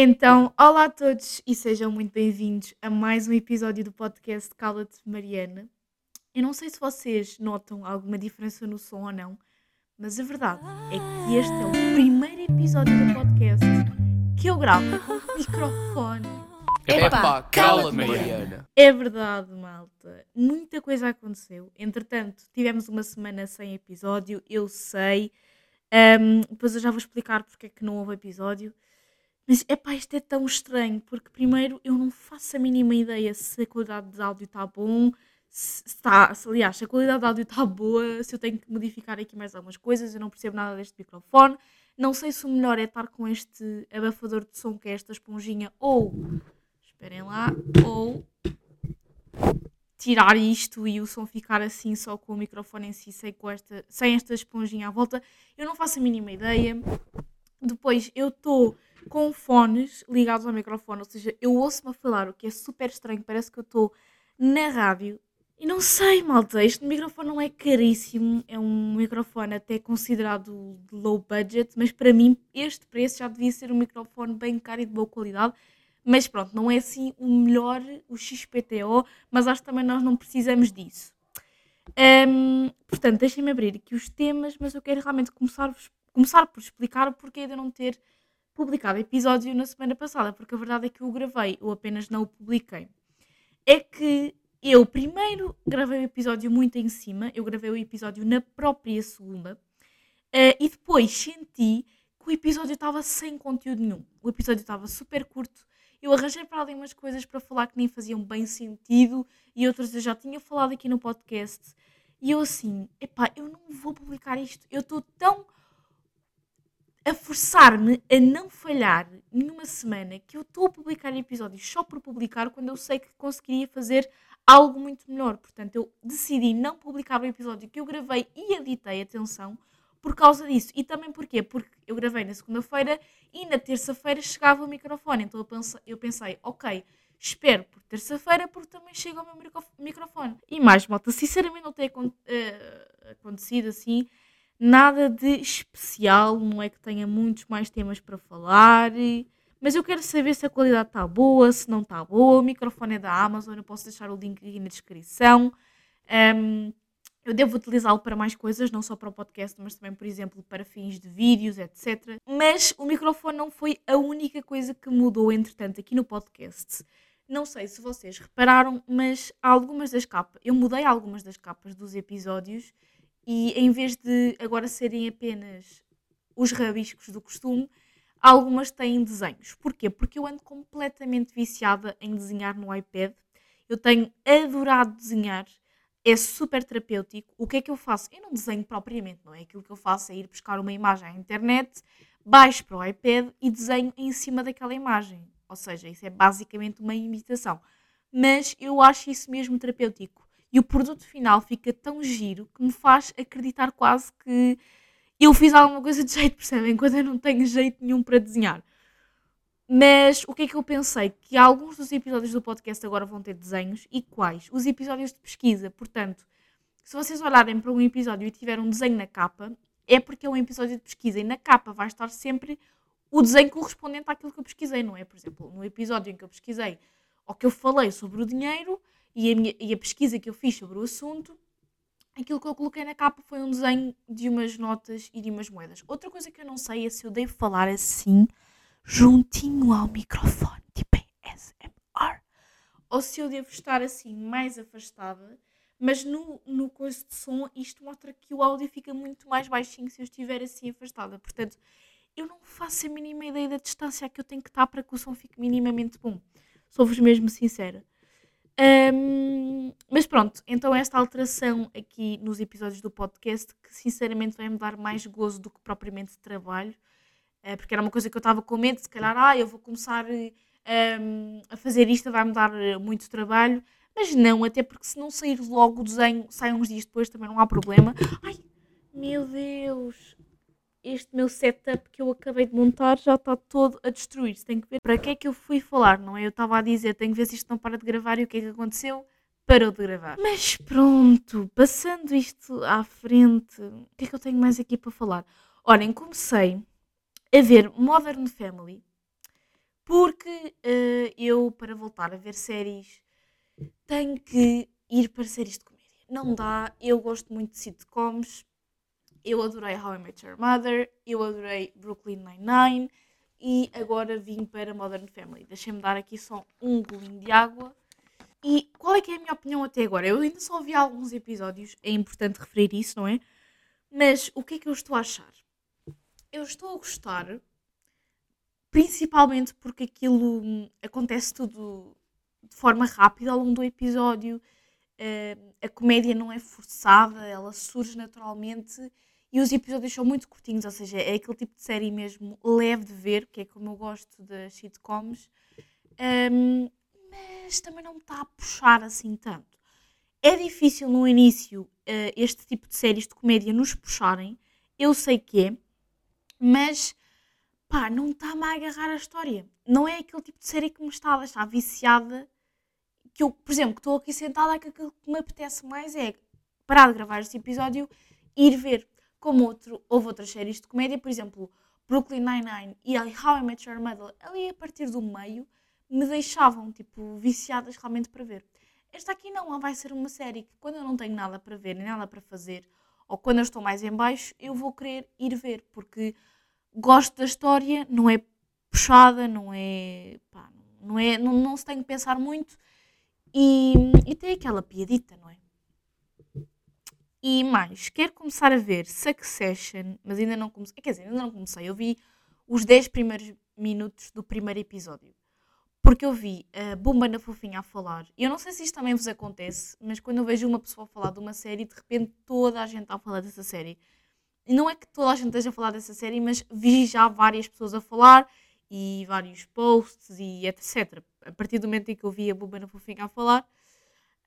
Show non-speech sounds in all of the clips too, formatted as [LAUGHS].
Então, olá a todos e sejam muito bem-vindos a mais um episódio do podcast Cala-te Mariana. Eu não sei se vocês notam alguma diferença no som ou não, mas a verdade é que este é o primeiro episódio do podcast que eu gravo com microfone. Epá, cala-te, Mariana. É verdade, malta. Muita coisa aconteceu. Entretanto, tivemos uma semana sem episódio, eu sei. Ahm, depois eu já vou explicar porque é que não houve episódio. Mas, epá, isto é tão estranho, porque primeiro eu não faço a mínima ideia se a qualidade de áudio está bom, se está, se, aliás, se a qualidade de áudio está boa, se eu tenho que modificar aqui mais algumas coisas, eu não percebo nada deste microfone. Não sei se o melhor é estar com este abafador de som, que é esta esponjinha, ou, esperem lá, ou tirar isto e o som ficar assim só com o microfone em si, sem, com esta, sem esta esponjinha à volta. Eu não faço a mínima ideia. Depois eu estou com fones ligados ao microfone, ou seja, eu ouço-me a falar, o que é super estranho, parece que eu estou na rádio. E não sei, malta, este microfone não é caríssimo, é um microfone até considerado de low budget, mas para mim este preço já devia ser um microfone bem caro e de boa qualidade. Mas pronto, não é assim o melhor, o XPTO, mas acho que também nós não precisamos disso. Hum, portanto, deixem-me abrir aqui os temas, mas eu quero realmente começar, começar por explicar o porquê de eu não ter publicado episódio na semana passada, porque a verdade é que eu gravei, eu apenas não o publiquei. É que eu primeiro gravei o episódio muito em cima, eu gravei o episódio na própria segunda, uh, e depois senti que o episódio estava sem conteúdo nenhum. O episódio estava super curto, eu arranjei para ali umas coisas para falar que nem faziam bem sentido, e outras eu já tinha falado aqui no podcast, e eu assim, epá, eu não vou publicar isto, eu estou tão a forçar-me a não falhar nenhuma semana que eu estou a publicar episódios só por publicar quando eu sei que conseguiria fazer algo muito melhor. Portanto, eu decidi não publicar o episódio que eu gravei e editei, atenção, por causa disso. E também porquê? Porque eu gravei na segunda-feira e na terça-feira chegava o microfone. Então eu pensei, eu pensei ok, espero por terça-feira porque também chega o meu microfone. E mais, malta, sinceramente não tem uh, acontecido assim nada de especial, não é que tenha muitos mais temas para falar, mas eu quero saber se a qualidade está boa, se não está boa. O microfone é da Amazon, eu posso deixar o link aqui na descrição. Um, eu devo utilizá-lo para mais coisas, não só para o podcast, mas também, por exemplo, para fins de vídeos, etc. Mas o microfone não foi a única coisa que mudou, entretanto, aqui no podcast. Não sei se vocês repararam, mas algumas das capas, eu mudei algumas das capas dos episódios e em vez de agora serem apenas os rabiscos do costume, algumas têm desenhos. Porquê? Porque eu ando completamente viciada em desenhar no iPad. Eu tenho adorado desenhar, é super terapêutico. O que é que eu faço? Eu não desenho propriamente, não é? Aquilo que eu faço é ir buscar uma imagem à internet, baixo para o iPad e desenho em cima daquela imagem. Ou seja, isso é basicamente uma imitação. Mas eu acho isso mesmo terapêutico e o produto final fica tão giro que me faz acreditar quase que eu fiz alguma coisa de jeito, [LAUGHS] percebem? Quando eu não tenho jeito nenhum para desenhar. Mas o que é que eu pensei? Que alguns dos episódios do podcast agora vão ter desenhos e quais? Os episódios de pesquisa. Portanto, se vocês olharem para um episódio e tiver um desenho na capa, é porque é um episódio de pesquisa e na capa vai estar sempre o desenho correspondente àquilo que eu pesquisei, não é? Por exemplo, no episódio em que eu pesquisei ou que eu falei sobre o dinheiro, e a, minha, e a pesquisa que eu fiz sobre o assunto, aquilo que eu coloquei na capa foi um desenho de umas notas e de umas moedas. Outra coisa que eu não sei é se eu devo falar assim, juntinho ao microfone, tipo em SMR, ou se eu devo estar assim mais afastada, mas no, no coisa de som isto mostra que o áudio fica muito mais baixinho se eu estiver assim afastada. Portanto, eu não faço a mínima ideia da distância que eu tenho que estar para que o som fique minimamente bom. Sou-vos mesmo sincera. Um, mas pronto, então esta alteração aqui nos episódios do podcast, que sinceramente vai-me dar mais gozo do que propriamente trabalho, uh, porque era uma coisa que eu estava com medo, se calhar, ah, eu vou começar um, a fazer isto, vai-me dar eh, muito trabalho, mas não, até porque se não sair logo o desenho, sai uns dias depois, também não há problema. Ai, meu Deus, este meu setup que eu acabei de montar já está todo a destruir-se. Tem que ver para que é que eu fui falar, não é? Eu estava a dizer, tenho que ver se isto não para de gravar e o que é que aconteceu? Parou de gravar. Mas pronto, passando isto à frente, o que é que eu tenho mais aqui para falar? Olhem, comecei a ver Modern Family Porque uh, eu, para voltar a ver séries, tenho que ir para séries de comédia. Não dá, eu gosto muito de sitcoms, eu adorei How I Met Your Mother, eu adorei Brooklyn Nine-Nine e agora vim para Modern Family. Deixem-me dar aqui só um golinho de água. E qual é que é a minha opinião até agora? Eu ainda só vi alguns episódios, é importante referir isso, não é? Mas o que é que eu estou a achar? Eu estou a gostar, principalmente porque aquilo hum, acontece tudo de forma rápida ao longo do episódio. Uh, a comédia não é forçada, ela surge naturalmente e os episódios são muito curtinhos, ou seja, é aquele tipo de série mesmo leve de ver, que é como eu gosto das sitcoms, um, mas também não me está a puxar assim tanto. É difícil no início uh, este tipo de séries de comédia nos puxarem, eu sei que é, mas pá, não está-me a agarrar a história. Não é aquele tipo de série que me está a deixar viciada. Que eu, por exemplo, que estou aqui sentada, que aquilo que me apetece mais é parar de gravar este episódio e ir ver como outro, houve outras séries de comédia, por exemplo, Brooklyn Nine-Nine e How I Met Your Mother, ali a partir do meio, me deixavam, tipo, viciadas realmente para ver. Esta aqui não, ela vai ser uma série que quando eu não tenho nada para ver, nem nada para fazer, ou quando eu estou mais em baixo, eu vou querer ir ver, porque gosto da história, não é puxada, não é, pá, não é, não, não se tem que pensar muito, e, e tem aquela piadita, não é? E mais, quero começar a ver Succession, mas ainda não comecei. Quer dizer, ainda não comecei. Eu vi os 10 primeiros minutos do primeiro episódio. Porque eu vi a Bomba na Fofinha a falar. E eu não sei se isto também vos acontece, mas quando eu vejo uma pessoa falar de uma série, de repente toda a gente está a falar dessa série. E não é que toda a gente esteja a falar dessa série, mas vi já várias pessoas a falar e vários posts e etc. A partir do momento em que eu vi a Bomba na Fofinha a falar.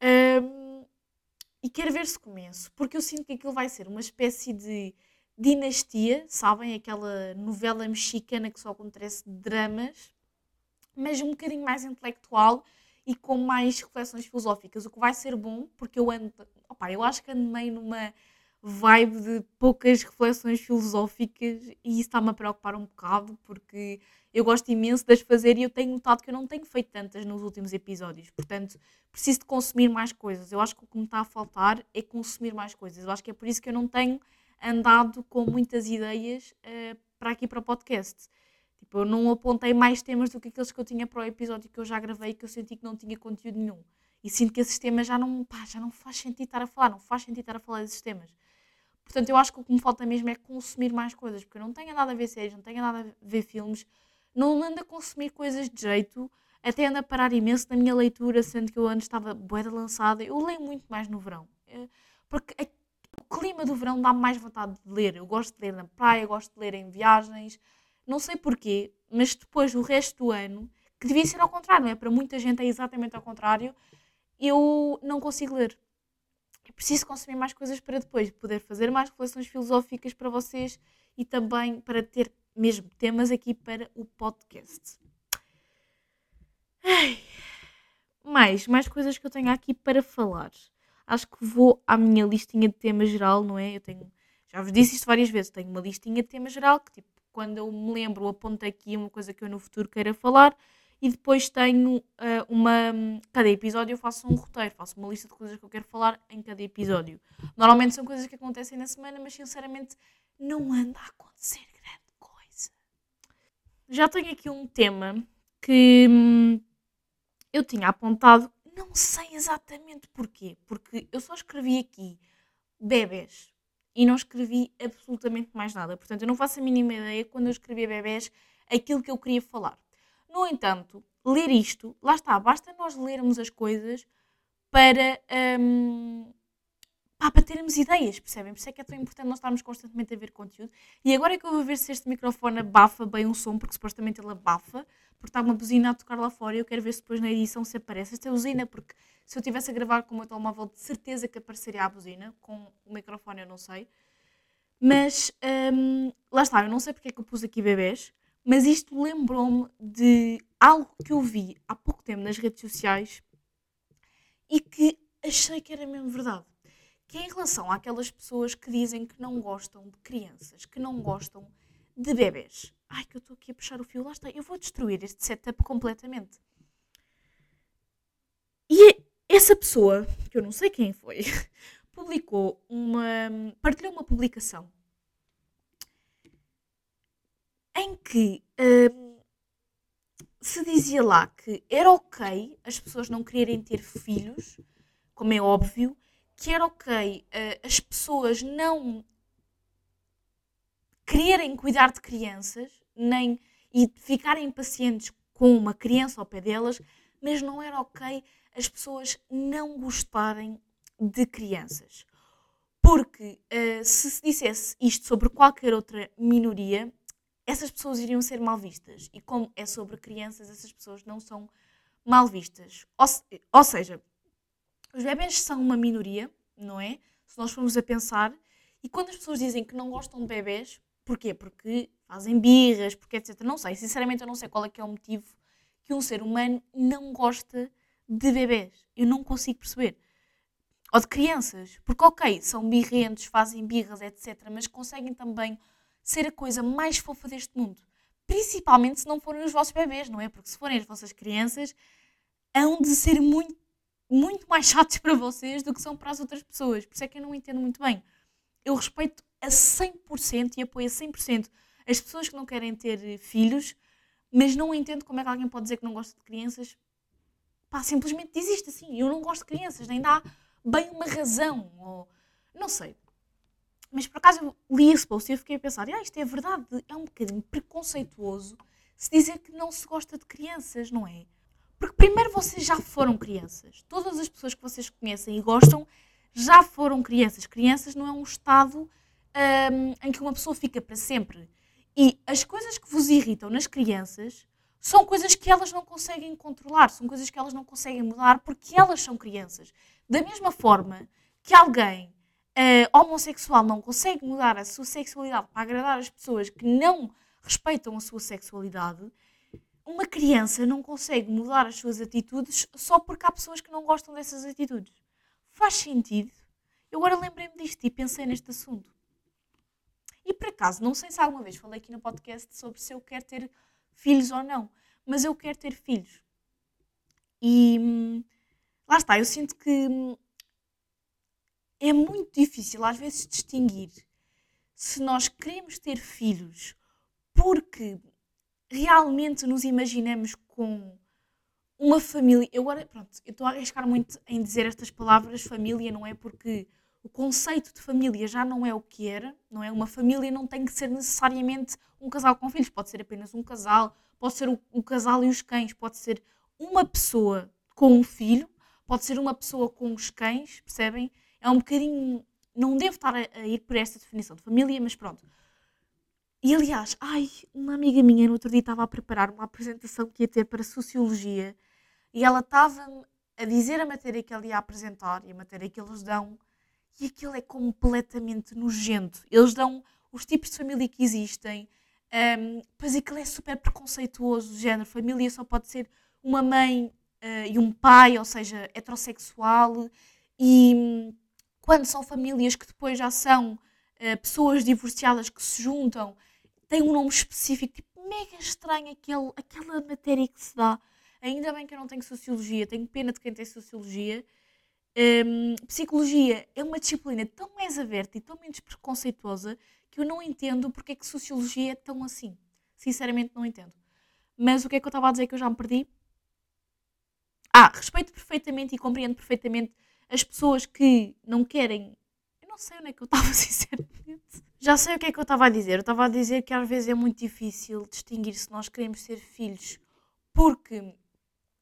Um, e quero ver se começo, porque eu sinto que aquilo vai ser uma espécie de dinastia, sabem? Aquela novela mexicana que só acontece dramas, mas um bocadinho mais intelectual e com mais reflexões filosóficas, o que vai ser bom, porque eu ando, opa, eu acho que ando meio numa vibe de poucas reflexões filosóficas e isso está-me a preocupar um bocado, porque eu gosto imenso de as fazer e eu tenho notado que eu não tenho feito tantas nos últimos episódios. Portanto, preciso de consumir mais coisas. Eu acho que o que me está a faltar é consumir mais coisas. Eu acho que é por isso que eu não tenho andado com muitas ideias uh, para aqui para o podcast. Tipo, eu não apontei mais temas do que aqueles que eu tinha para o episódio que eu já gravei que eu senti que não tinha conteúdo nenhum. E sinto que esses temas já não, pá, já não faz sentido estar a falar, não faz sentido estar a falar desses temas. Portanto, eu acho que o que me falta mesmo é consumir mais coisas, porque eu não tenho nada a ver séries, não tenho nada a ver filmes, não ando a consumir coisas de jeito, até ando a parar imenso na minha leitura, sendo que eu antes estava boeda lançada. Eu leio muito mais no verão, eh, porque o clima do verão dá-me mais vontade de ler. Eu gosto de ler na praia, gosto de ler em viagens, não sei porquê, mas depois o resto do ano, que devia ser ao contrário, não é? Para muita gente é exatamente ao contrário, eu não consigo ler. Eu preciso consumir mais coisas para depois poder fazer mais reflexões filosóficas para vocês e também para ter mesmo temas aqui para o podcast. Ai. Mais, mais coisas que eu tenho aqui para falar. Acho que vou à minha listinha de tema geral, não é? Eu tenho, já vos disse isto várias vezes, tenho uma listinha de tema geral que, tipo, quando eu me lembro, aponto aqui uma coisa que eu no futuro queira falar e depois tenho uh, uma. Cada episódio eu faço um roteiro, faço uma lista de coisas que eu quero falar em cada episódio. Normalmente são coisas que acontecem na semana, mas sinceramente não anda a acontecer já tenho aqui um tema que hum, eu tinha apontado, não sei exatamente porquê, porque eu só escrevi aqui bebés e não escrevi absolutamente mais nada. Portanto, eu não faço a mínima ideia quando eu escrevi bebés aquilo que eu queria falar. No entanto, ler isto, lá está, basta nós lermos as coisas para hum, pá, para termos ideias, percebem? Por isso é que é tão importante nós estarmos constantemente a ver conteúdo. E agora é que eu vou ver se este microfone abafa bem o som, porque supostamente ele abafa, porque está uma buzina a tocar lá fora e eu quero ver se depois na edição se aparece esta buzina, porque se eu estivesse a gravar com o meu telemóvel, de certeza que apareceria a buzina, com o microfone eu não sei. Mas hum, lá está, eu não sei porque é que eu pus aqui bebês, mas isto lembrou-me de algo que eu vi há pouco tempo nas redes sociais e que achei que era mesmo verdade que é em relação àquelas pessoas que dizem que não gostam de crianças, que não gostam de bebês. Ai, que eu estou aqui a puxar o fio, lá está. Eu vou destruir este setup completamente. E essa pessoa, que eu não sei quem foi, [LAUGHS] publicou uma. partilhou uma publicação em que hum, se dizia lá que era ok as pessoas não quererem ter filhos, como é óbvio, que era ok uh, as pessoas não quererem cuidar de crianças, nem e ficarem impacientes com uma criança ao pé delas, mas não era ok as pessoas não gostarem de crianças. Porque uh, se se dissesse isto sobre qualquer outra minoria, essas pessoas iriam ser mal vistas. E como é sobre crianças, essas pessoas não são mal vistas. Ou, ou seja, os bebés são uma minoria, não é? Se nós formos a pensar. E quando as pessoas dizem que não gostam de bebés, porquê? Porque fazem birras, porque etc. Não sei, sinceramente eu não sei qual é que é o motivo que um ser humano não gosta de bebés. Eu não consigo perceber. Ou de crianças. Porque, ok, são birrentos, fazem birras, etc. Mas conseguem também ser a coisa mais fofa deste mundo. Principalmente se não forem os vossos bebês, não é? Porque se forem as vossas crianças, hão de ser muito, muito mais chatos [LAUGHS] para vocês do que são para as outras pessoas. Por isso é que eu não entendo muito bem. Eu respeito a 100% e apoio a 100% as pessoas que não querem ter filhos, mas não entendo como é que alguém pode dizer que não gosta de crianças. Pá, simplesmente desiste assim. Eu não gosto de crianças, nem dá bem uma razão. Ou, não sei. Mas por acaso eu li esse post e eu fiquei a pensar, ah, isto é verdade, é um bocadinho preconceituoso se dizer que não se gosta de crianças, não é? Porque primeiro vocês já foram crianças. Todas as pessoas que vocês conhecem e gostam já foram crianças. Crianças não é um estado um, em que uma pessoa fica para sempre. E as coisas que vos irritam nas crianças são coisas que elas não conseguem controlar, são coisas que elas não conseguem mudar porque elas são crianças. Da mesma forma que alguém uh, homossexual não consegue mudar a sua sexualidade para agradar as pessoas que não respeitam a sua sexualidade, uma criança não consegue mudar as suas atitudes só porque há pessoas que não gostam dessas atitudes. Faz sentido? Eu agora lembrei-me disto e pensei neste assunto. E por acaso, não sei se alguma vez falei aqui no podcast sobre se eu quero ter filhos ou não, mas eu quero ter filhos. E hum, lá está, eu sinto que hum, é muito difícil às vezes distinguir se nós queremos ter filhos porque realmente nos imaginamos com uma família. Eu agora, pronto, eu estou a arriscar muito em dizer estas palavras família, não é? Porque o conceito de família já não é o que era, não é? Uma família não tem que ser necessariamente um casal com filhos, pode ser apenas um casal, pode ser o, o casal e os cães, pode ser uma pessoa com um filho, pode ser uma pessoa com os cães, percebem? é um bocadinho. Não devo estar a, a ir por esta definição de família, mas pronto. E aliás, ai, uma amiga minha no outro dia estava a preparar uma apresentação que ia ter para Sociologia e ela estava a dizer a matéria que ela ia apresentar e a matéria que eles dão e aquilo é completamente nojento. Eles dão os tipos de família que existem, um, pois aquilo é super preconceituoso, género, família só pode ser uma mãe uh, e um pai, ou seja, heterossexual, e hum, quando são famílias que depois já são uh, pessoas divorciadas que se juntam, tem um nome específico, tipo, mega estranho aquele, aquela matéria que se dá. Ainda bem que eu não tenho sociologia, tenho pena de quem tem sociologia. Um, psicologia é uma disciplina tão mais aberta e tão menos preconceituosa que eu não entendo porque é que sociologia é tão assim. Sinceramente, não entendo. Mas o que é que eu estava a dizer que eu já me perdi? Ah, respeito perfeitamente e compreendo perfeitamente as pessoas que não querem. Eu não sei onde é que eu estava, [LAUGHS] sinceramente. Já sei o que é que eu estava a dizer. Eu estava a dizer que às vezes é muito difícil distinguir se nós queremos ser filhos, porque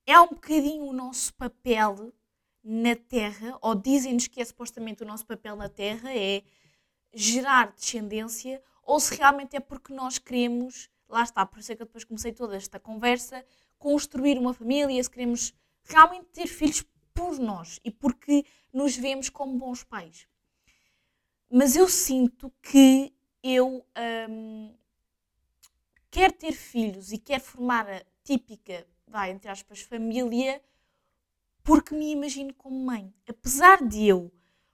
é um bocadinho o nosso papel na Terra, ou dizem-nos que é supostamente o nosso papel na Terra, é gerar descendência, ou se realmente é porque nós queremos, lá está, por isso é que eu depois comecei toda esta conversa, construir uma família, se queremos realmente ter filhos por nós e porque nos vemos como bons pais. Mas eu sinto que eu hum, quero ter filhos e quero formar a típica, vai, entre aspas, família, porque me imagino como mãe. Apesar de eu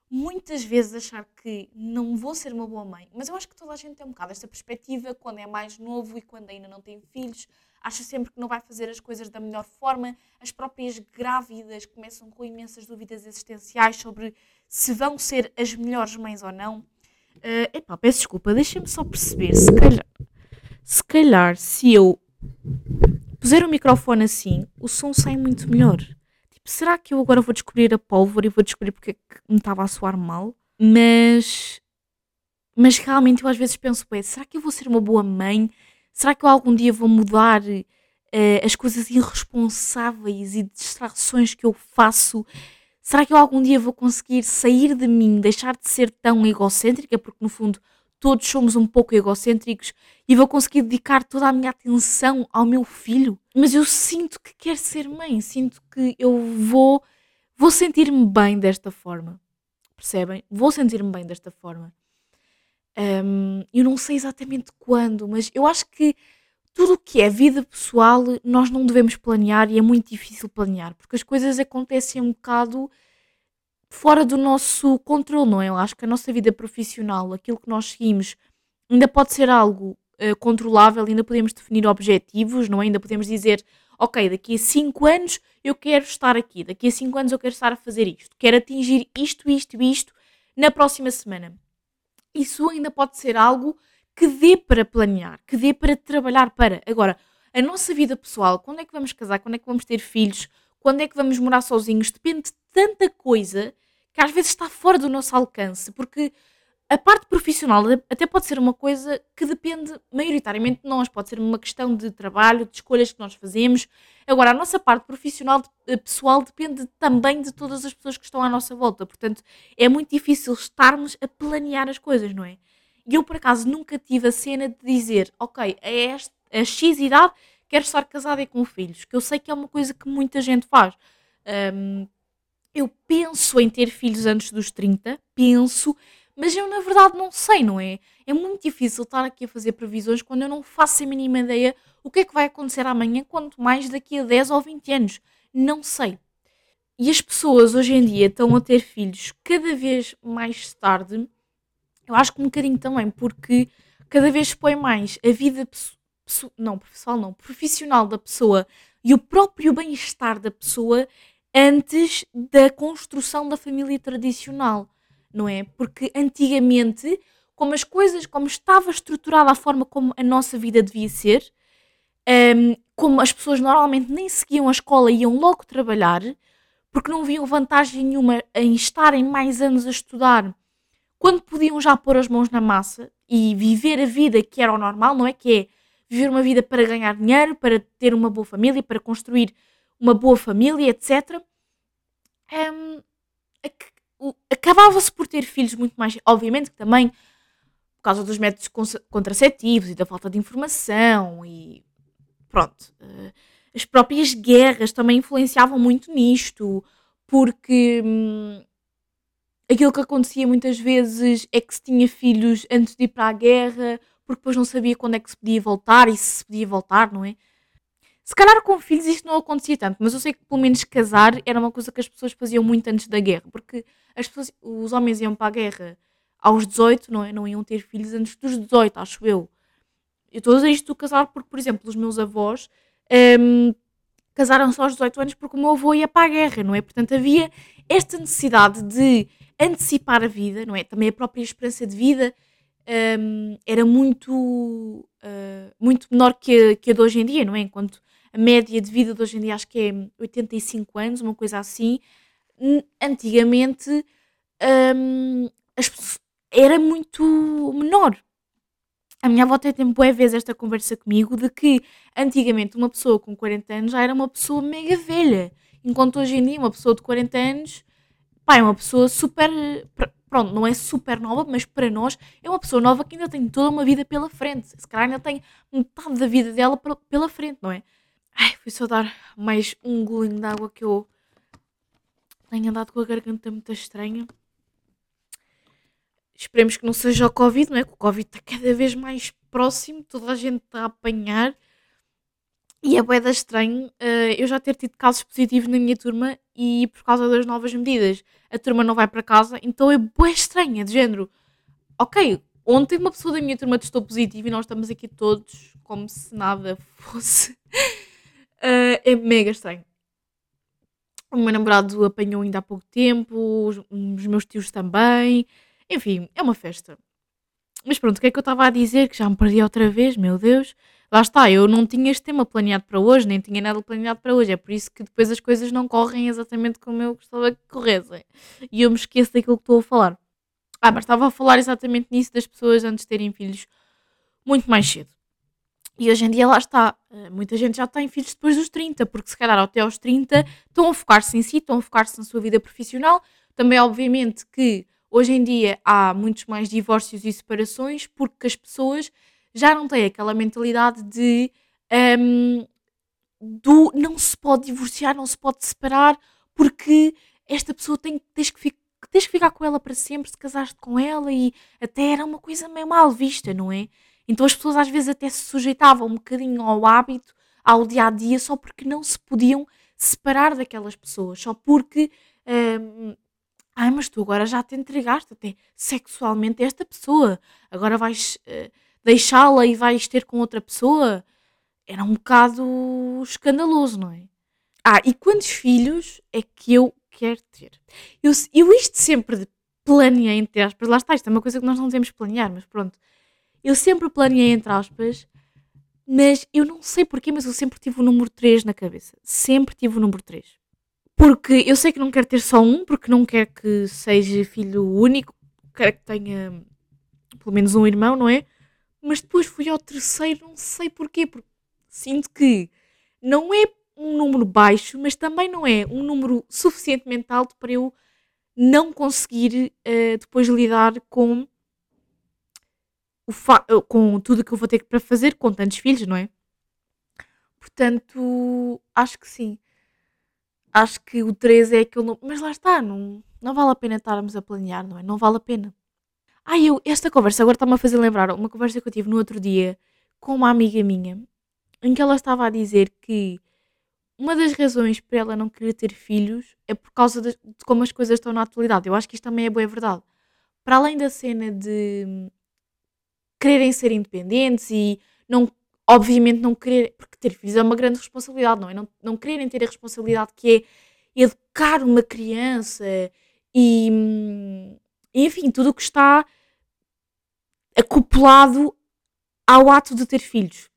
muitas vezes achar que não vou ser uma boa mãe, mas eu acho que toda a gente tem um bocado esta perspectiva quando é mais novo e quando ainda não tem filhos, acha sempre que não vai fazer as coisas da melhor forma. As próprias grávidas começam com imensas dúvidas existenciais sobre se vão ser as melhores mães ou não. Uh, epá, peço desculpa, deixem-me só perceber, se calhar, se calhar, se eu puser o microfone assim, o som sai muito melhor. Tipo, será que eu agora vou descobrir a pólvora e vou descobrir porque é que me estava a soar mal? Mas, mas realmente eu às vezes penso, será que eu vou ser uma boa mãe? Será que eu algum dia vou mudar uh, as coisas irresponsáveis e distrações que eu faço? Será que eu algum dia vou conseguir sair de mim, deixar de ser tão egocêntrica? Porque no fundo todos somos um pouco egocêntricos e vou conseguir dedicar toda a minha atenção ao meu filho. Mas eu sinto que quero ser mãe, sinto que eu vou, vou sentir-me bem desta forma. Percebem? Vou sentir-me bem desta forma. Um, eu não sei exatamente quando, mas eu acho que tudo o que é vida pessoal nós não devemos planear e é muito difícil planear, porque as coisas acontecem um bocado fora do nosso controle, não é? Eu acho que a nossa vida profissional, aquilo que nós seguimos, ainda pode ser algo uh, controlável, ainda podemos definir objetivos, não é? Ainda podemos dizer, ok, daqui a 5 anos eu quero estar aqui, daqui a 5 anos eu quero estar a fazer isto, quero atingir isto, isto e isto na próxima semana. Isso ainda pode ser algo que dê para planear, que dê para trabalhar para. Agora, a nossa vida pessoal, quando é que vamos casar, quando é que vamos ter filhos, quando é que vamos morar sozinhos, depende de tanta coisa que às vezes está fora do nosso alcance, porque a parte profissional até pode ser uma coisa que depende maioritariamente de nós, pode ser uma questão de trabalho, de escolhas que nós fazemos. Agora, a nossa parte profissional eh, pessoal depende também de todas as pessoas que estão à nossa volta, portanto, é muito difícil estarmos a planear as coisas, não é? E eu, por acaso, nunca tive a cena de dizer, ok, a, este, a X idade quero estar casada e com filhos, que eu sei que é uma coisa que muita gente faz. Um, eu penso em ter filhos antes dos 30, penso, mas eu na verdade não sei, não é? É muito difícil estar aqui a fazer previsões quando eu não faço a mínima ideia o que é que vai acontecer amanhã, quanto mais daqui a 10 ou 20 anos. Não sei. E as pessoas hoje em dia estão a ter filhos cada vez mais tarde eu acho que um bocadinho também, porque cada vez põe mais a vida não, pessoal não, profissional da pessoa e o próprio bem-estar da pessoa antes da construção da família tradicional, não é? Porque antigamente, como as coisas, como estava estruturada a forma como a nossa vida devia ser, um, como as pessoas normalmente nem seguiam a escola e iam logo trabalhar, porque não viam vantagem nenhuma em estarem mais anos a estudar quando podiam já pôr as mãos na massa e viver a vida que era o normal, não é? Que é viver uma vida para ganhar dinheiro, para ter uma boa família, para construir uma boa família, etc. Um, Acabava-se por ter filhos muito mais. Obviamente que também por causa dos métodos contraceptivos e da falta de informação e pronto. Uh, as próprias guerras também influenciavam muito nisto, porque hum, aquilo que acontecia muitas vezes é que se tinha filhos antes de ir para a guerra, porque depois não sabia quando é que se podia voltar e se podia voltar, não é? Se calhar com filhos isto não acontecia tanto, mas eu sei que pelo menos casar era uma coisa que as pessoas faziam muito antes da guerra, porque as pessoas, os homens iam para a guerra aos 18, não é? Não iam ter filhos antes dos 18, acho eu. Eu estou a dizer isto do casar porque, por exemplo, os meus avós um, casaram só aos 18 anos porque o meu avô ia para a guerra, não é? Portanto, havia esta necessidade de antecipar a vida, não é? Também a própria esperança de vida um, era muito, uh, muito menor que a, que a de hoje em dia, não é? Enquanto a média de vida de hoje em dia acho que é 85 anos, uma coisa assim. Antigamente um, as, era muito menor. A minha avó tem tempo é vezes esta conversa comigo de que antigamente uma pessoa com 40 anos já era uma pessoa mega velha, enquanto hoje em dia uma pessoa de 40 anos pá, é uma pessoa super. Pronto, não é super nova, mas para nós é uma pessoa nova que ainda tem toda uma vida pela frente. Se calhar ainda tem metade da vida dela pela frente, não é? Ai, fui só dar mais um golinho de água que eu tenho andado com a garganta muito estranha. Esperemos que não seja o Covid, não é? Que o Covid está cada vez mais próximo, toda a gente está a apanhar. E é boeda estranho uh, eu já ter tido casos positivos na minha turma e por causa das novas medidas a turma não vai para casa, então é boé estranho, é de género. Ok, ontem uma pessoa da minha turma testou positivo e nós estamos aqui todos como se nada [LAUGHS] fosse. Uh, é mega estranho. O meu namorado apanhou ainda há pouco tempo, os, os meus tios também. Enfim, é uma festa. Mas pronto, o que é que eu estava a dizer? Que já me perdi outra vez, meu Deus. Lá está, eu não tinha este tema planeado para hoje, nem tinha nada planeado para hoje. É por isso que depois as coisas não correm exatamente como eu gostava que corressem. E eu me esqueço daquilo que estou a falar. Ah, mas estava a falar exatamente nisso das pessoas antes de terem filhos muito mais cedo. E hoje em dia lá está. Eh, muita gente já tem filhos depois dos 30, porque se calhar até aos 30 estão a focar-se em si, estão a focar-se na sua vida profissional. Também, obviamente, que hoje em dia há muitos mais divórcios e separações, porque as pessoas já não têm aquela mentalidade de um, ehm, do não se pode divorciar, não se pode separar, porque esta pessoa tem, tens, que ficar, tens que ficar com ela para sempre, se casaste com ela e até era uma coisa meio mal vista, não é? Então as pessoas às vezes até se sujeitavam um bocadinho ao hábito, ao dia a dia, só porque não se podiam separar daquelas pessoas, só porque. Hum, Ai, mas tu agora já te entregaste até sexualmente a esta pessoa, agora vais uh, deixá-la e vais ter com outra pessoa. Era um bocado escandaloso, não é? Ah, e quantos filhos é que eu quero ter? Eu, eu isto sempre planeei, entre aspas, lá está, isto é uma coisa que nós não devemos planear, mas pronto. Eu sempre planeei, entre aspas, mas eu não sei porquê, mas eu sempre tive o número 3 na cabeça. Sempre tive o número 3. Porque eu sei que não quero ter só um, porque não quero que seja filho único, quero que tenha pelo menos um irmão, não é? Mas depois fui ao terceiro, não sei porquê, porque sinto que não é um número baixo, mas também não é um número suficientemente alto para eu não conseguir uh, depois lidar com, com tudo que eu vou ter para fazer com tantos filhos, não é? Portanto, acho que sim. Acho que o 3 é aquele. Mas lá está, não, não vale a pena estarmos a planear, não é? Não vale a pena. Ah, eu, esta conversa agora está-me a fazer lembrar uma conversa que eu tive no outro dia com uma amiga minha, em que ela estava a dizer que uma das razões para ela não querer ter filhos é por causa de como as coisas estão na atualidade. Eu acho que isto também é boa verdade. Para além da cena de quererem ser independentes e não, obviamente não querer, porque ter filhos é uma grande responsabilidade, não é? Não, não quererem ter a responsabilidade que é educar uma criança e, enfim, tudo o que está acoplado ao ato de ter filhos.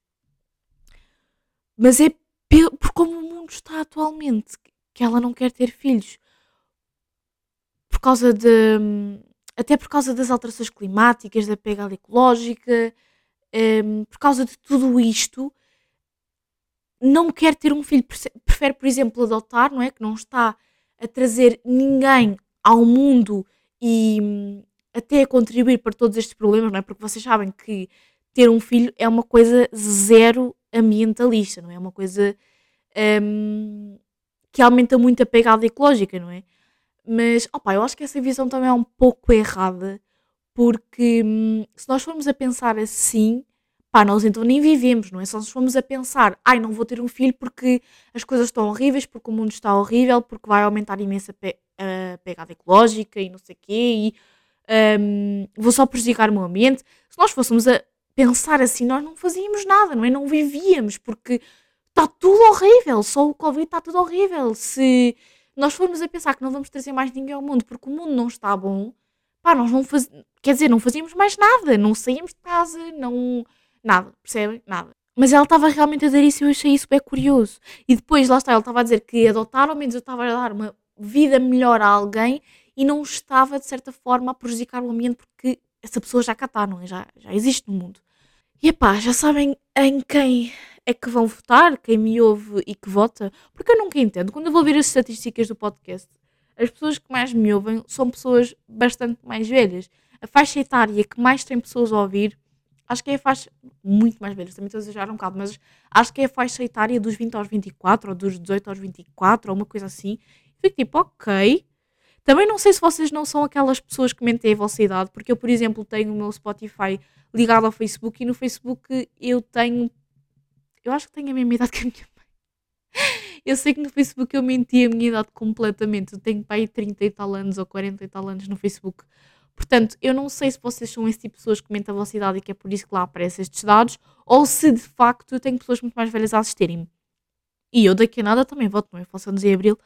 Mas é por como o mundo está atualmente que ela não quer ter filhos. Por causa de. Até por causa das alterações climáticas, da pegada ecológica, um, por causa de tudo isto, não quer ter um filho, prefere, por exemplo, adotar, não é? Que não está a trazer ninguém ao mundo e hum, até a contribuir para todos estes problemas, não é? Porque vocês sabem que ter um filho é uma coisa zero ambientalista, não é? É uma coisa um, que aumenta muito a pegada ecológica, não é? Mas, opa, eu acho que essa visão também é um pouco errada, porque hum, se nós formos a pensar assim, pá, nós então nem vivemos, não é? Só se formos a pensar, ai, não vou ter um filho porque as coisas estão horríveis, porque o mundo está horrível, porque vai aumentar imensa pe a pegada ecológica e não sei o quê, e um, vou só prejudicar o meu ambiente. Se nós fôssemos a pensar assim, nós não fazíamos nada, não é? Não vivíamos, porque está tudo horrível, só o Covid está tudo horrível. Se nós formos a pensar que não vamos trazer mais ninguém ao mundo porque o mundo não está bom, pá, nós não fazíamos, quer dizer, não fazíamos mais nada, não saímos de casa, não, nada, percebem? Nada. Mas ela estava realmente a dizer isso e eu achei isso bem curioso. E depois, lá está, ela estava a dizer que adotar, ao menos eu estava a dar uma vida melhor a alguém e não estava, de certa forma, a prejudicar o ambiente porque essa pessoa já cá está, não é? Já, já existe no mundo. E epá, já sabem em quem é que vão votar, quem me ouve e que vota, porque eu nunca entendo. Quando eu vou ver as estatísticas do podcast, as pessoas que mais me ouvem são pessoas bastante mais velhas. A faixa etária que mais tem pessoas a ouvir, acho que é a faixa. Muito mais velhas, também estou a exagerar um bocado, mas acho que é a faixa etária dos 20 aos 24, ou dos 18 aos 24, ou uma coisa assim. Fico tipo, ok. Também não sei se vocês não são aquelas pessoas que mentem a vossa idade, porque eu, por exemplo, tenho o meu Spotify ligado ao Facebook e no Facebook eu tenho eu acho que tenho a mesma idade que a minha mãe. Eu sei que no Facebook eu menti a minha idade completamente. Eu tenho pai 30 e tal anos ou 40 e tal anos no Facebook. Portanto, eu não sei se vocês são esse tipo de pessoas que comentam a vossa idade e que é por isso que lá aparecem estes dados, ou se de facto eu tenho pessoas muito mais velhas a assistirem-me. E eu daqui a nada também voto, não é? Faço anos em abril,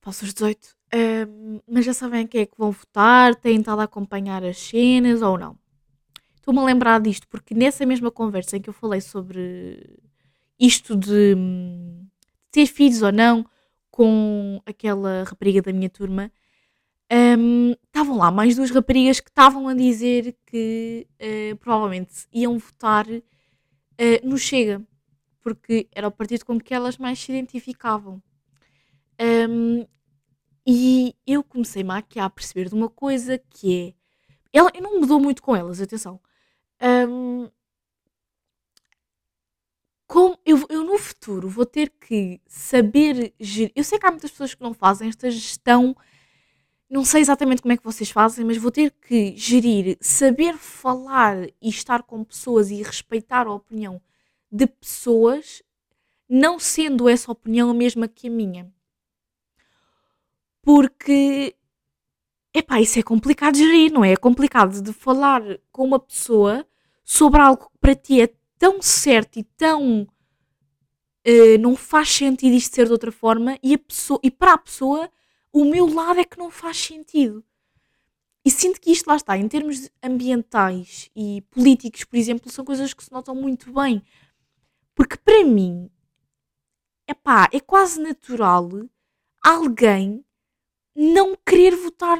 faço os 18. Um, mas já sabem quem é que vão votar, têm estado a acompanhar as cenas ou não. Estou-me a lembrar disto porque nessa mesma conversa em que eu falei sobre isto de, de ter filhos ou não com aquela rapariga da minha turma, um, estavam lá mais duas raparigas que estavam a dizer que uh, provavelmente iam votar uh, no Chega, porque era o partido com que elas mais se identificavam. Um, e eu comecei-me a perceber de uma coisa que é. Ela, eu não mudou muito com elas, atenção. Um, como eu, eu no futuro vou ter que saber gerir. Eu sei que há muitas pessoas que não fazem esta gestão não sei exatamente como é que vocês fazem, mas vou ter que gerir, saber falar e estar com pessoas e respeitar a opinião de pessoas, não sendo essa opinião a mesma que a minha. Porque, epá, isso é complicado de gerir, não é? É complicado de falar com uma pessoa sobre algo que para ti é tão certo e tão. Uh, não faz sentido isto ser de outra forma e, a pessoa, e para a pessoa o meu lado é que não faz sentido. E sinto que isto lá está, em termos ambientais e políticos, por exemplo, são coisas que se notam muito bem. Porque para mim, epá, é quase natural alguém não querer votar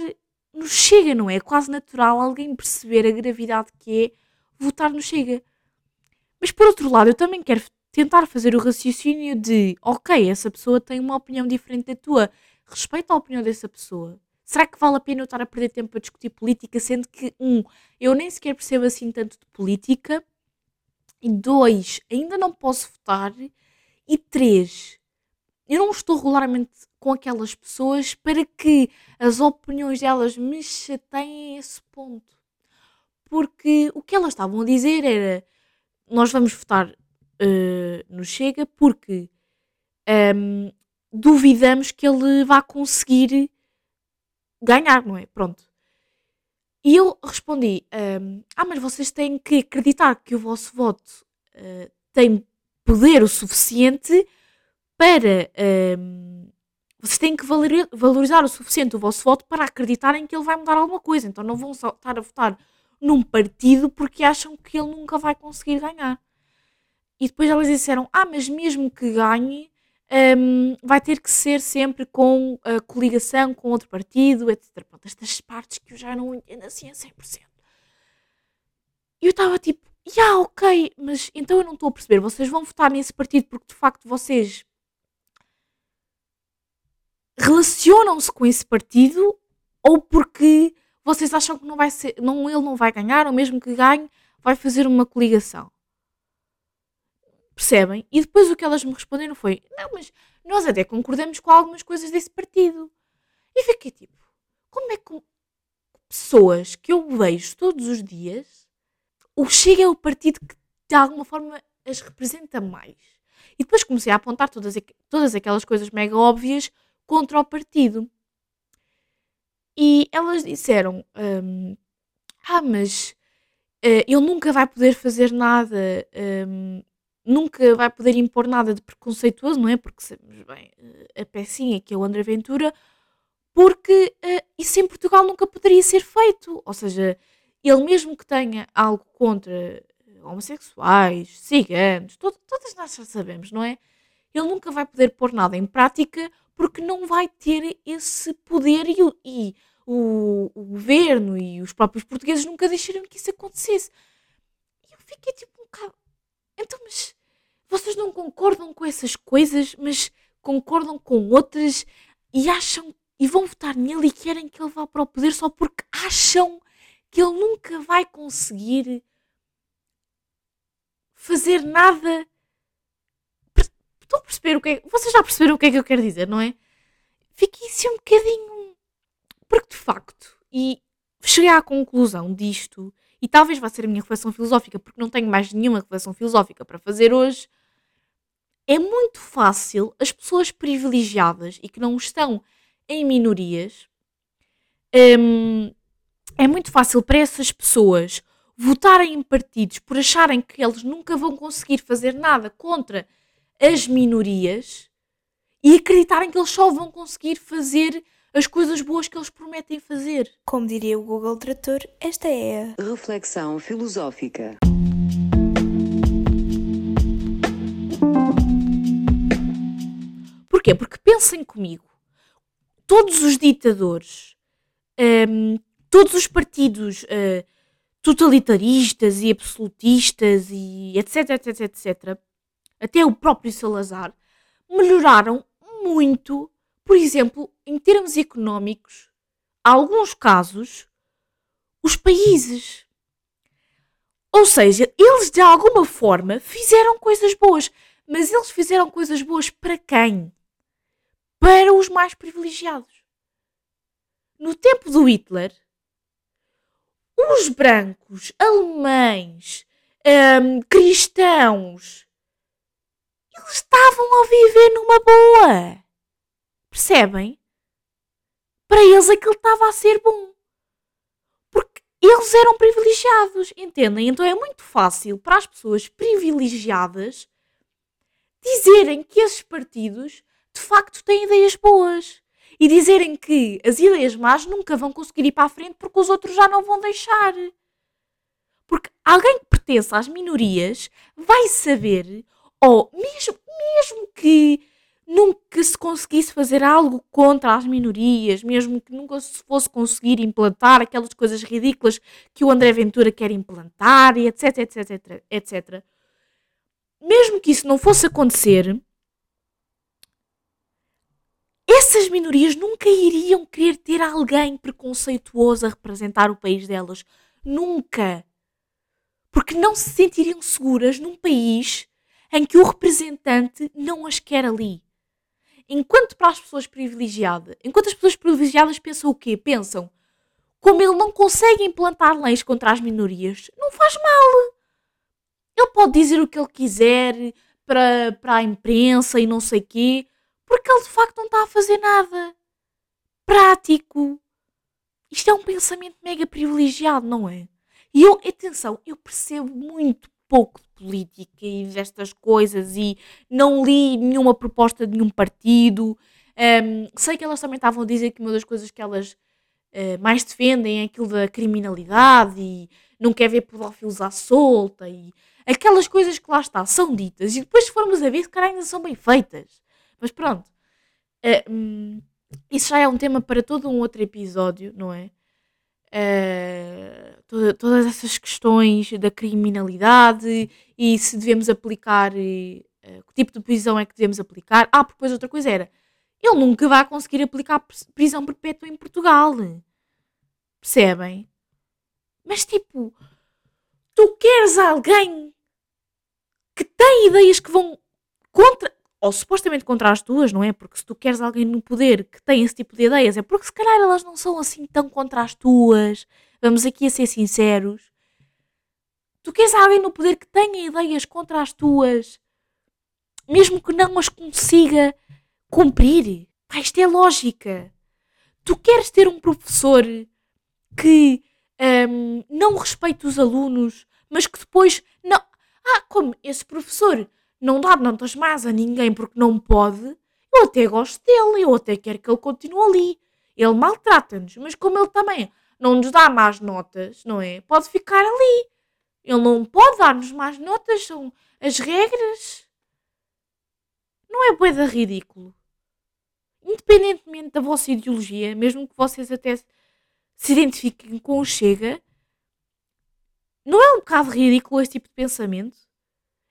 no Chega, não é? É quase natural alguém perceber a gravidade que é votar no Chega. Mas por outro lado, eu também quero tentar fazer o raciocínio de, ok, essa pessoa tem uma opinião diferente da tua, respeito a opinião dessa pessoa. Será que vale a pena eu estar a perder tempo a discutir política, sendo que, um, eu nem sequer percebo assim tanto de política, e dois, ainda não posso votar, e três, eu não estou regularmente com aquelas pessoas para que as opiniões delas me chateiem a esse ponto. Porque o que elas estavam a dizer era: nós vamos votar uh, no Chega porque um, duvidamos que ele vá conseguir ganhar, não é? Pronto. E eu respondi: um, Ah, mas vocês têm que acreditar que o vosso voto uh, tem poder o suficiente para. Um, vocês têm que valorizar o suficiente o vosso voto para acreditarem que ele vai mudar alguma coisa. Então não vão só estar a votar num partido porque acham que ele nunca vai conseguir ganhar. E depois elas disseram: Ah, mas mesmo que ganhe, um, vai ter que ser sempre com a coligação com outro partido, etc. Pronto, estas partes que eu já não entendo assim a 100%. E eu estava tipo, já, yeah, ok, mas então eu não estou a perceber. Vocês vão votar nesse partido porque de facto vocês relacionam-se com esse partido ou porque vocês acham que não vai ser, não, ele não vai ganhar, ou mesmo que ganhe, vai fazer uma coligação. Percebem? E depois o que elas me responderam foi: não, mas nós até concordamos com algumas coisas desse partido. E fiquei tipo: como é que pessoas que eu vejo todos os dias, o Chega é o partido que de alguma forma as representa mais? E depois comecei a apontar todas, todas aquelas coisas mega óbvias contra o partido. E elas disseram: um, Ah, mas uh, ele nunca vai poder fazer nada um, nunca vai poder impor nada de preconceituoso, não é? Porque sabemos bem eh, a pecinha que é o André Ventura, porque uh, isso em Portugal nunca poderia ser feito. Ou seja, ele mesmo que tenha algo contra homossexuais, ciganos, todo, todas nós já sabemos, não é? Ele nunca vai poder pôr nada em prática porque não vai ter esse poder e, e o, o, governo e os próprios portugueses nunca deixaram que isso acontecesse. E eu fiquei tipo um bocado. Então, mas vocês não concordam com essas coisas, mas concordam com outras e acham e vão votar nele e querem que ele vá para o poder só porque acham que ele nunca vai conseguir fazer nada. Estão a perceber o que é. Vocês já perceberam o que é que eu quero dizer, não é? Fiquei assim um bocadinho. Porque de facto, e cheguei à conclusão disto, e talvez vá ser a minha reflexão filosófica, porque não tenho mais nenhuma reflexão filosófica para fazer hoje, é muito fácil as pessoas privilegiadas e que não estão em minorias, hum, é muito fácil para essas pessoas votarem em partidos por acharem que eles nunca vão conseguir fazer nada contra as minorias e acreditarem que eles só vão conseguir fazer as coisas boas que eles prometem fazer. Como diria o Google Trator, esta é a reflexão filosófica. Porquê? Porque pensem comigo, todos os ditadores, um, todos os partidos uh, totalitaristas e absolutistas e etc, etc, etc, até o próprio Salazar, melhoraram muito, por exemplo, em termos económicos, alguns casos, os países. Ou seja, eles de alguma forma fizeram coisas boas, mas eles fizeram coisas boas para quem? Para os mais privilegiados. No tempo do Hitler, os brancos, alemães, um, cristãos, eles estavam a viver numa boa. Percebem? Para eles aquilo estava a ser bom. Porque eles eram privilegiados, entendem? Então é muito fácil para as pessoas privilegiadas dizerem que esses partidos de facto têm ideias boas e dizerem que as ideias más nunca vão conseguir ir para a frente porque os outros já não vão deixar. Porque alguém que pertence às minorias vai saber, ou mesmo, mesmo que nunca se conseguisse fazer algo contra as minorias, mesmo que nunca se fosse conseguir implantar aquelas coisas ridículas que o André Ventura quer implantar, e etc, etc, etc, etc. Mesmo que isso não fosse acontecer, essas minorias nunca iriam querer ter alguém preconceituoso a representar o país delas. Nunca. Porque não se sentiriam seguras num país em que o representante não as quer ali. Enquanto para as pessoas privilegiadas, enquanto as pessoas privilegiadas pensam o quê? Pensam, como ele não consegue implantar leis contra as minorias, não faz mal. Ele pode dizer o que ele quiser para, para a imprensa e não sei quê. Porque ele de facto não está a fazer nada. Prático. Isto é um pensamento mega privilegiado, não é? E eu, atenção, eu percebo muito pouco de política e destas coisas e não li nenhuma proposta de nenhum partido. Um, sei que elas também estavam a dizer que uma das coisas que elas uh, mais defendem é aquilo da criminalidade e não quer ver pedófilos à solta e aquelas coisas que lá está são ditas e depois se formos a ver, se ainda são bem feitas. Mas pronto. Uh, isso já é um tema para todo um outro episódio, não é? Uh, toda, todas essas questões da criminalidade e se devemos aplicar, uh, que tipo de prisão é que devemos aplicar. Ah, depois outra coisa era, ele nunca vai conseguir aplicar prisão perpétua em Portugal. Percebem? Mas tipo, tu queres alguém que tem ideias que vão contra ou supostamente contra as tuas, não é? Porque se tu queres alguém no poder que tem esse tipo de ideias, é porque se calhar elas não são assim tão contra as tuas. Vamos aqui a ser sinceros. Tu queres alguém no poder que tenha ideias contra as tuas, mesmo que não as consiga cumprir. Pá, isto é lógica. Tu queres ter um professor que um, não respeite os alunos, mas que depois não. Ah, como esse professor não dá notas más a ninguém porque não pode, eu até gosto dele, eu até quero que ele continue ali. Ele maltrata-nos, mas como ele também não nos dá más notas, não é? Pode ficar ali. Ele não pode dar-nos más notas, são as regras. Não é boeda ridículo. Independentemente da vossa ideologia, mesmo que vocês até se identifiquem com o Chega, não é um bocado ridículo esse tipo de pensamento?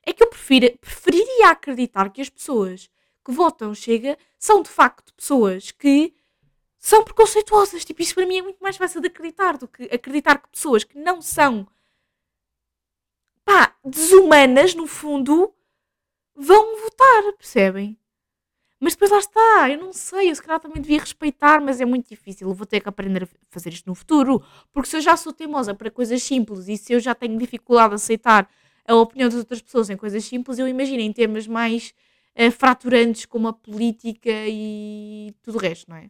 É que eu prefiro, preferiria acreditar que as pessoas que votam Chega são de facto pessoas que são preconceituosas. Tipo, isso para mim é muito mais fácil de acreditar do que acreditar que pessoas que não são pá, desumanas, no fundo, vão votar, percebem? Mas depois lá está, eu não sei, eu se calhar também devia respeitar, mas é muito difícil. Eu vou ter que aprender a fazer isto no futuro, porque se eu já sou teimosa para coisas simples e se eu já tenho dificuldade a aceitar a opinião das outras pessoas em coisas simples, eu imagino em temas mais uh, fraturantes como a política e tudo o resto, não é?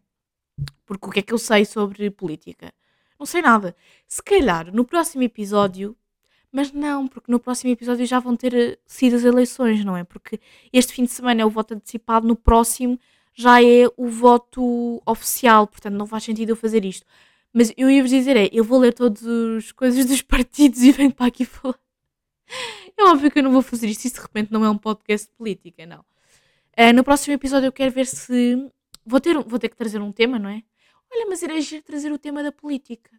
Porque o que é que eu sei sobre política? Não sei nada. Se calhar no próximo episódio, mas não, porque no próximo episódio já vão ter eh, sido as eleições, não é? Porque este fim de semana é o voto antecipado, no próximo já é o voto oficial, portanto não faz sentido eu fazer isto. Mas eu ia-vos dizer, é, eu vou ler todas as coisas dos partidos [LAUGHS] e venho para aqui falar. É óbvio que eu não vou fazer isto, isso de repente não é um podcast de política, não. Uh, no próximo episódio eu quero ver se. Vou ter, vou ter que trazer um tema, não é? Olha, mas giro trazer o tema da política.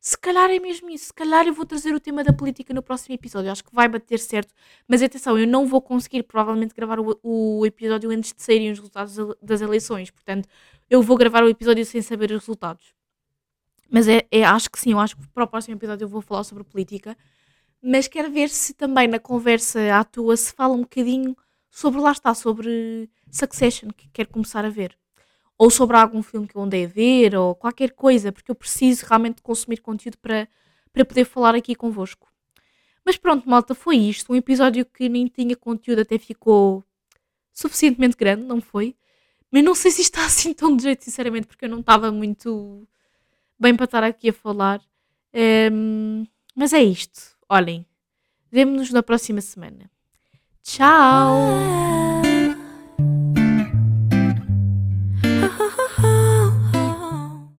Se calhar é mesmo isso. Se calhar eu vou trazer o tema da política no próximo episódio. Acho que vai bater certo. Mas atenção, eu não vou conseguir provavelmente gravar o, o episódio antes de saírem os resultados das eleições. Portanto, eu vou gravar o episódio sem saber os resultados. Mas é, é, acho que sim, eu acho que para o próximo episódio eu vou falar sobre política. Mas quero ver se também na conversa à toa se fala um bocadinho sobre, lá está, sobre Succession, que quero começar a ver ou sobre algum filme que eu andei a ver, ou qualquer coisa, porque eu preciso realmente consumir conteúdo para, para poder falar aqui convosco. Mas pronto, malta, foi isto. Um episódio que nem tinha conteúdo, até ficou suficientemente grande, não foi? Mas não sei se está assim tão de jeito, sinceramente, porque eu não estava muito bem para estar aqui a falar. Um, mas é isto. Olhem, vemo-nos na próxima semana. Tchau!